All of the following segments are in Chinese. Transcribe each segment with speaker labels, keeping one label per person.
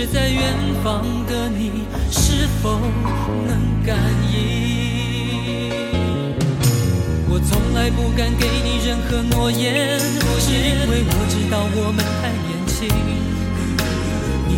Speaker 1: 不知在远方的你是否能感应？我从来不敢给你任何诺言，是因为我知道我们太年轻。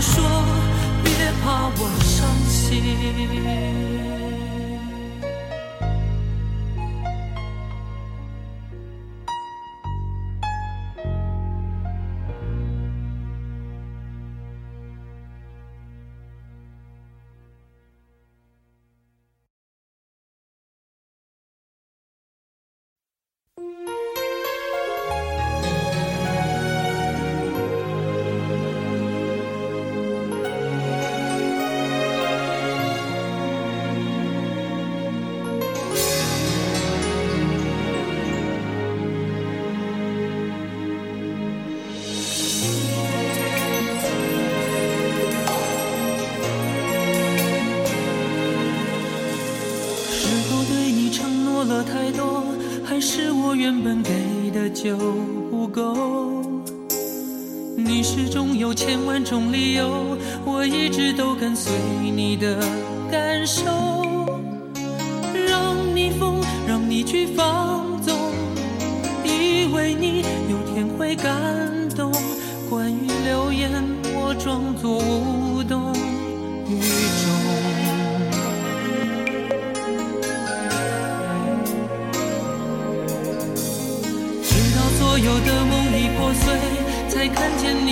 Speaker 1: 说别怕我伤心。就不够你始终有千万种理由我一直都跟随你的感受。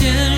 Speaker 1: 才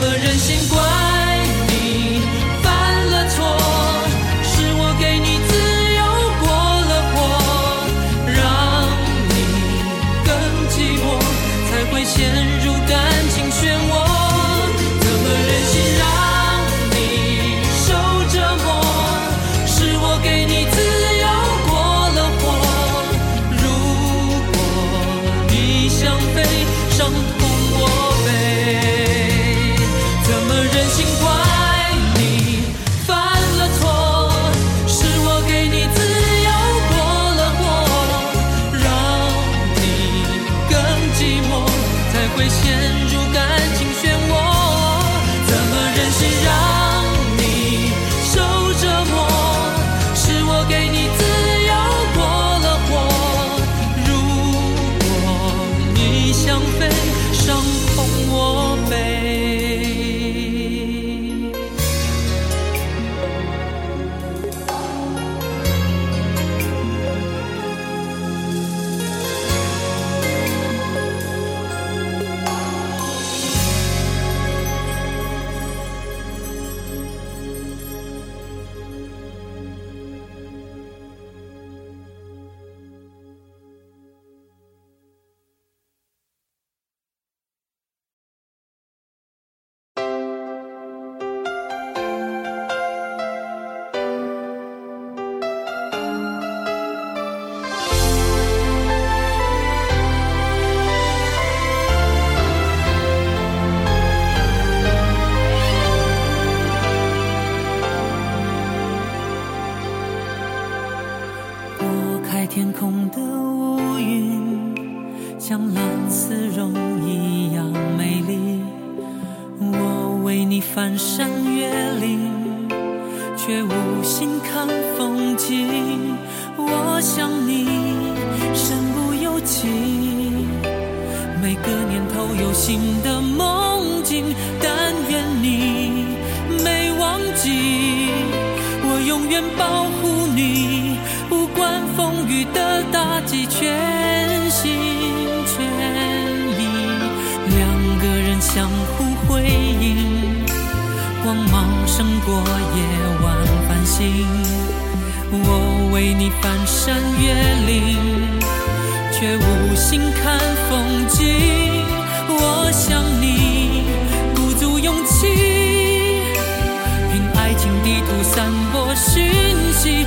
Speaker 1: 怎么忍心怪翻山越岭，却无心看风景。我想你身不由己，每个年头有新的梦境。但愿你没忘记，我永远保过夜晚繁星。我为你翻山越岭，却无心看风景。我想你鼓足勇气，凭爱情地图散播讯息。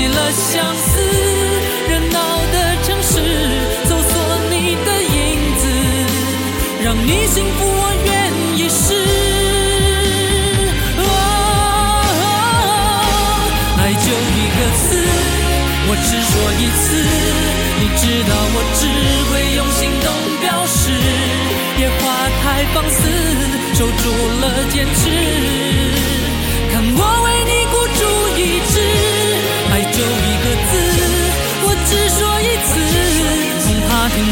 Speaker 1: 起了相思。热闹的城市，搜索你的影子，让你幸福，我愿意试。爱就一个字我只说一次，你知道我只会用行动表示。野花太放肆，守住了坚持。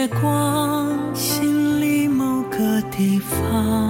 Speaker 1: 月光心里某个地方。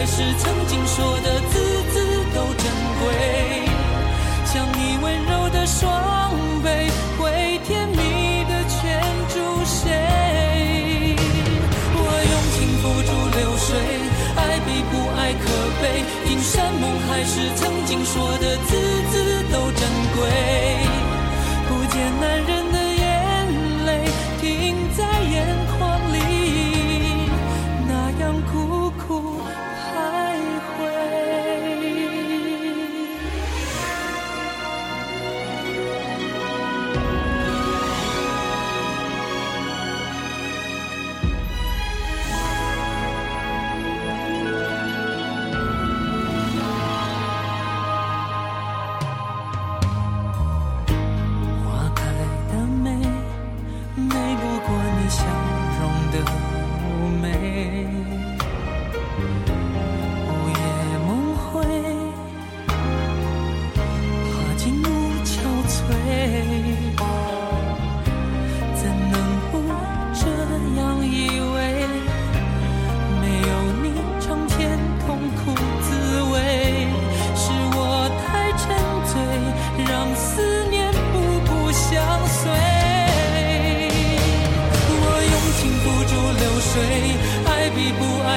Speaker 1: 还是，曾经说的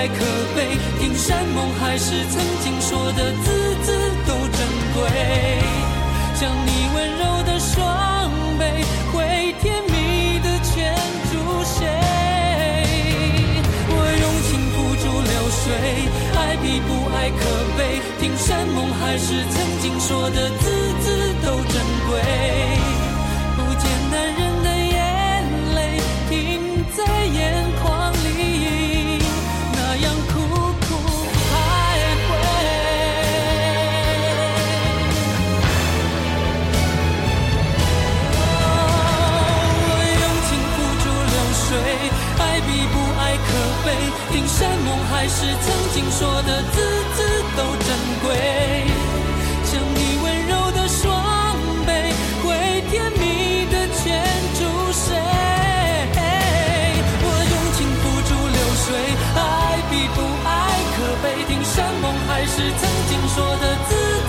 Speaker 1: 太可悲，听山盟海誓，曾经说的字字都珍贵。将你温柔的双臂，会甜蜜的圈住谁？我用情付诸流水，爱比不爱可悲。听山盟海誓，曾经说的字字都珍贵。还是曾经说的字字都珍贵，像你温柔的双臂，会甜蜜的圈住谁？我用情付诸流水，爱比不爱可悲，听山盟海誓，曾经说的字。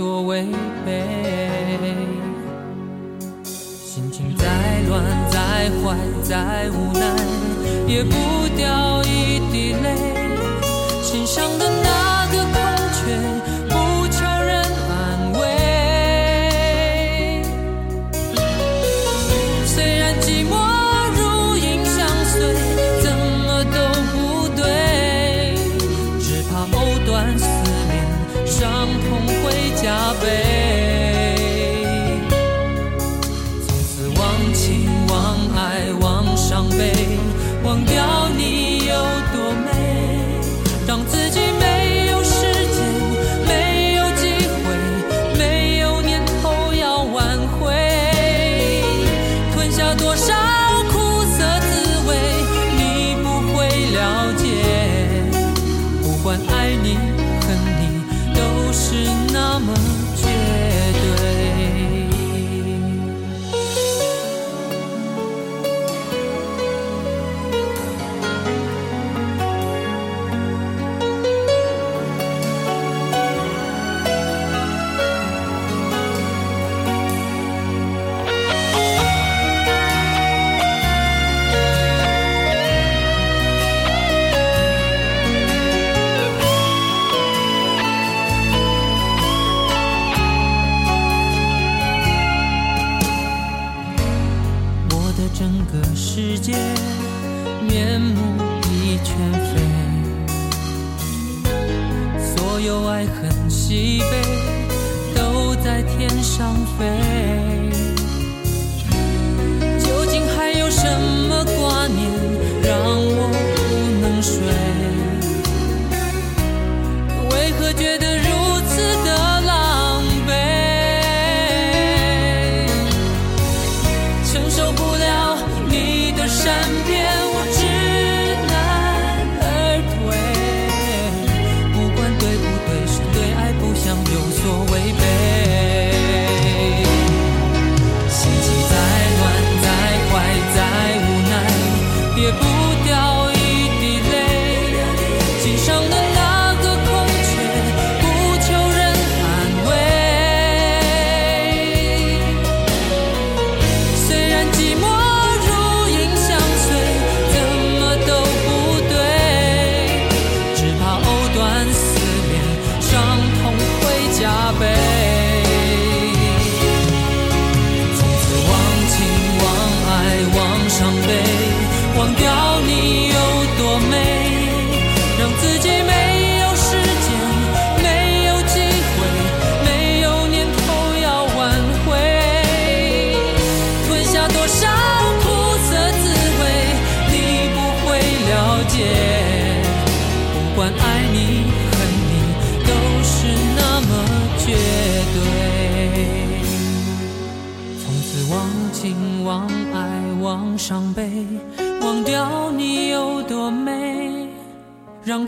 Speaker 1: 多违背心情再乱再坏再无奈也不掉一滴泪。心上的那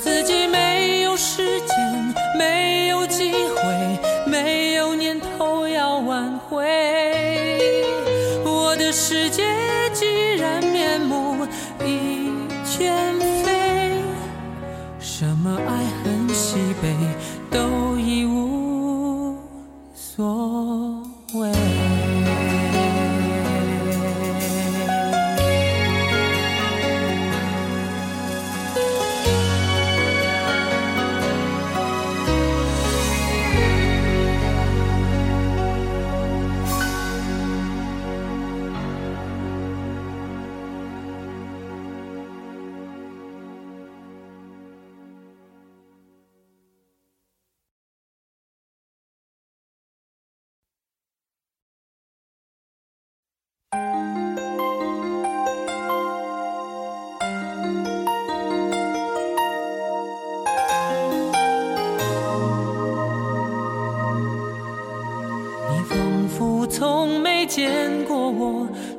Speaker 1: 自己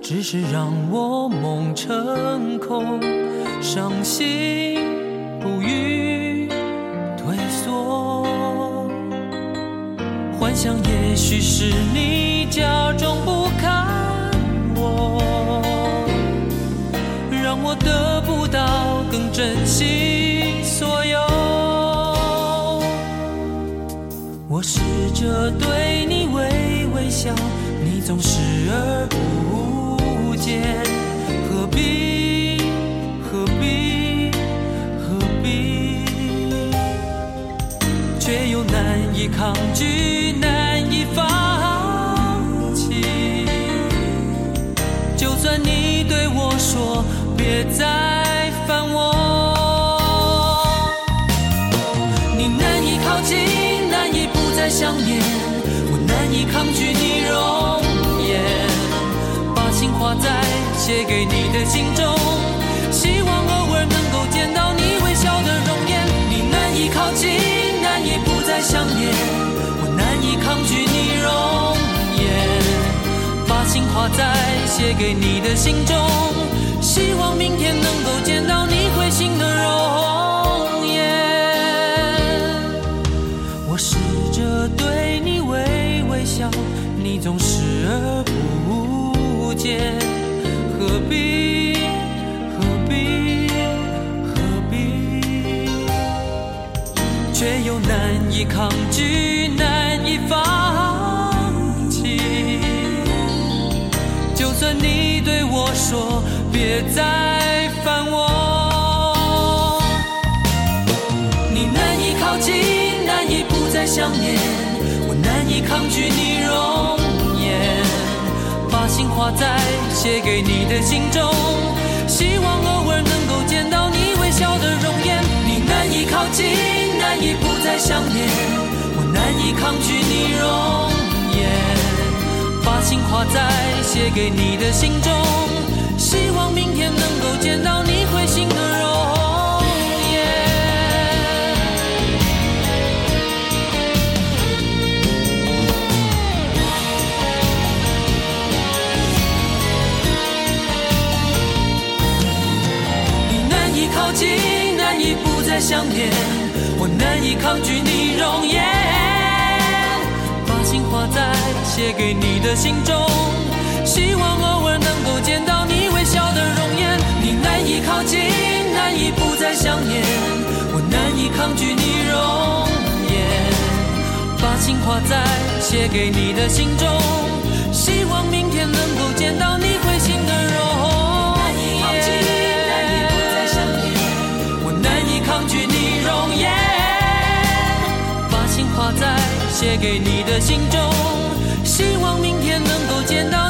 Speaker 1: 只是让我梦成空，伤心不语退缩。幻想也许是你假装不看我，让我得不到更珍惜所有。我试着对抗拒，难以放弃。就算你对我说别再烦我，你难以靠近，难以不再想念，我难以抗拒你容颜，把情画在写给你的信中，在写给你的信中，希望明天能够见到你会心的容颜。我试着对你微微笑，你总视而不见。何必？何必？何必？却又难以抗拒，说别再烦我。你难以靠近难以不再想念。我难以抗拒你容颜。把心画在写给你的信中。希望偶尔能够见到你微笑的容颜。你难以靠近难以不再想念。我难以抗拒你容颜。把心画在写给你的信中够见到你会心的容颜。你难以靠近，难以不再想念，我难以抗拒你容颜。把心画在写给你的信中，希望偶尔能够见到你。靠近，难以不再想念，我难以抗拒你容颜。把心画在写给你的信中，希望明天能够见到你会心的容颜。我难以抗拒你容颜，把心画在写给你的信中，希望明天能够见到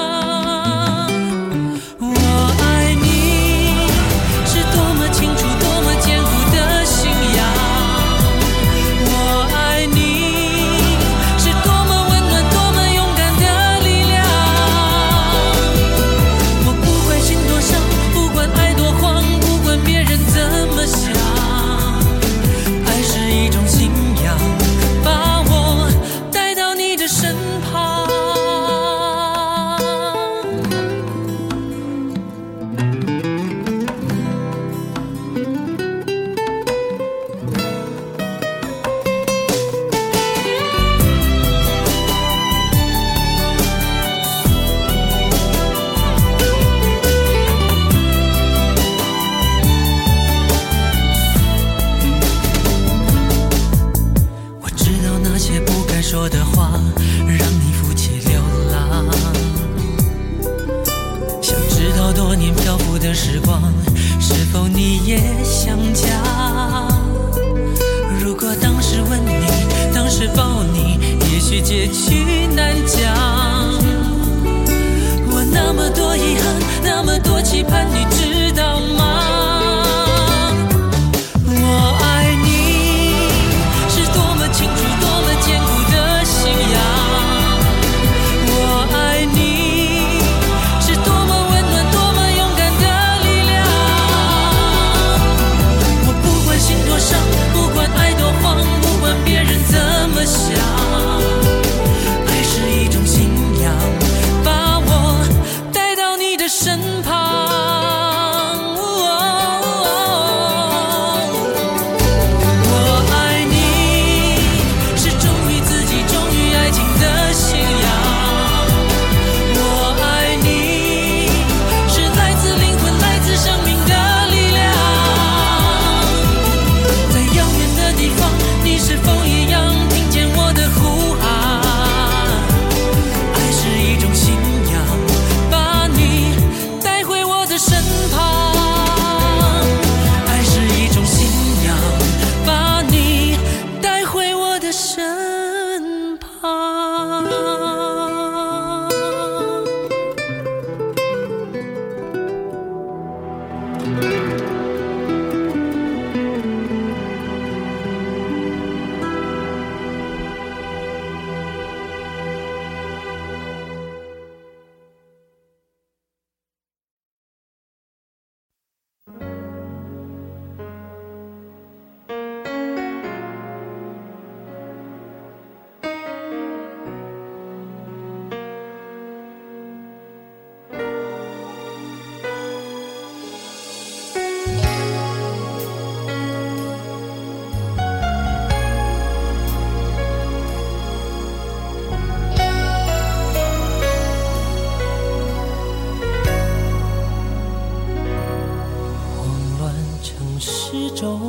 Speaker 1: 失重，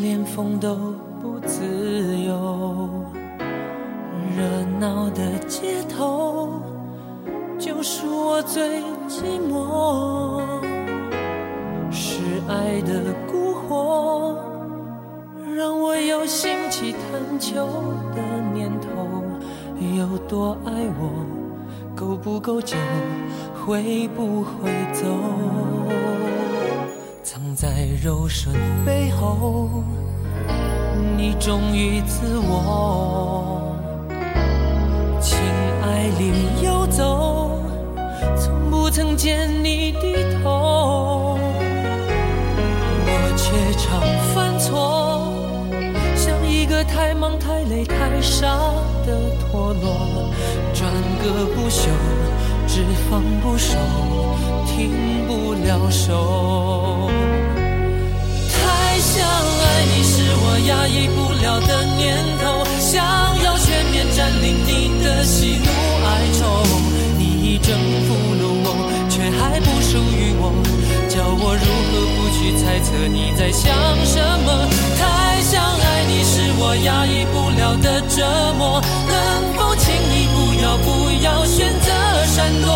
Speaker 1: 连风都不自由。热闹的街头，就是我最寂寞。是爱的蛊惑，让我有兴起探求的念头。有多爱我，够不够久，会不会走？在柔顺背后，你忠于自我，情爱里游走，从不曾见你低头，我却常犯错，像一个太忙太累太傻的陀螺，转个不休，只放不收，停不了手。太想爱你是我压抑不了的念头，想要全面占领你的喜怒哀愁。你已征服了我，却还不属于我，叫我如何不去猜测你在想什么？太想爱你是我压抑不了的折磨，能否请你不要不要选择闪躲？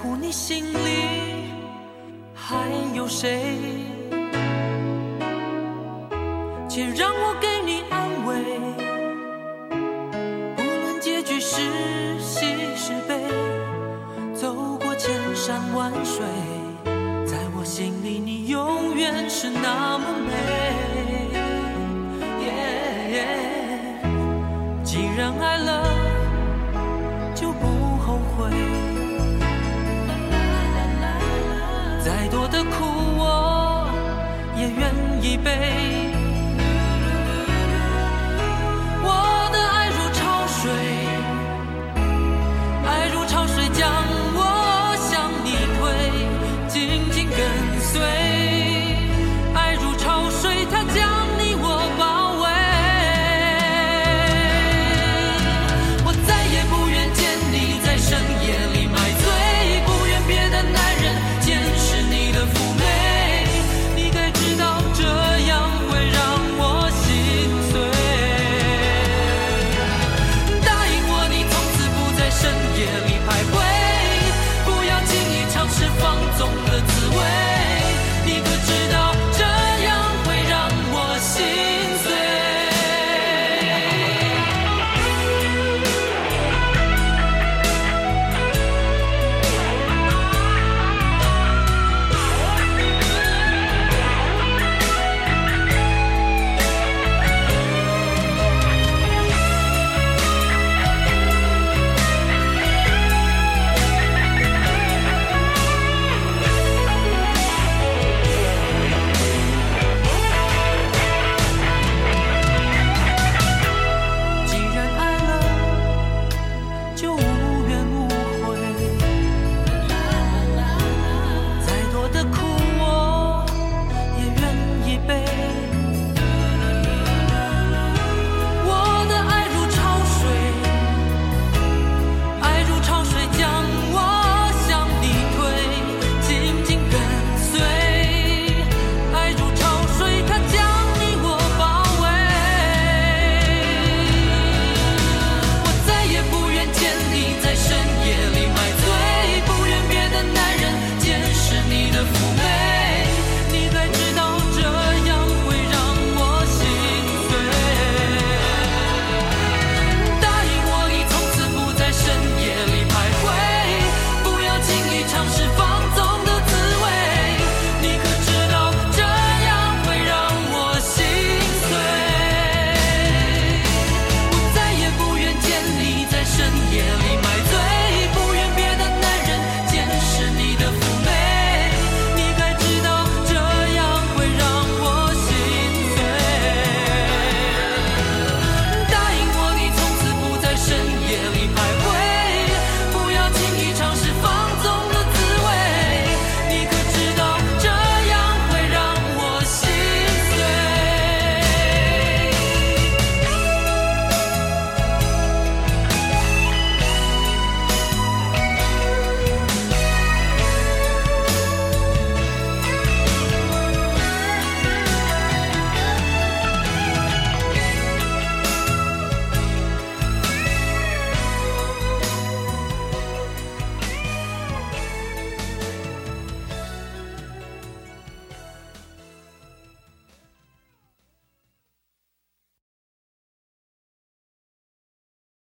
Speaker 1: 在乎你心里还有谁，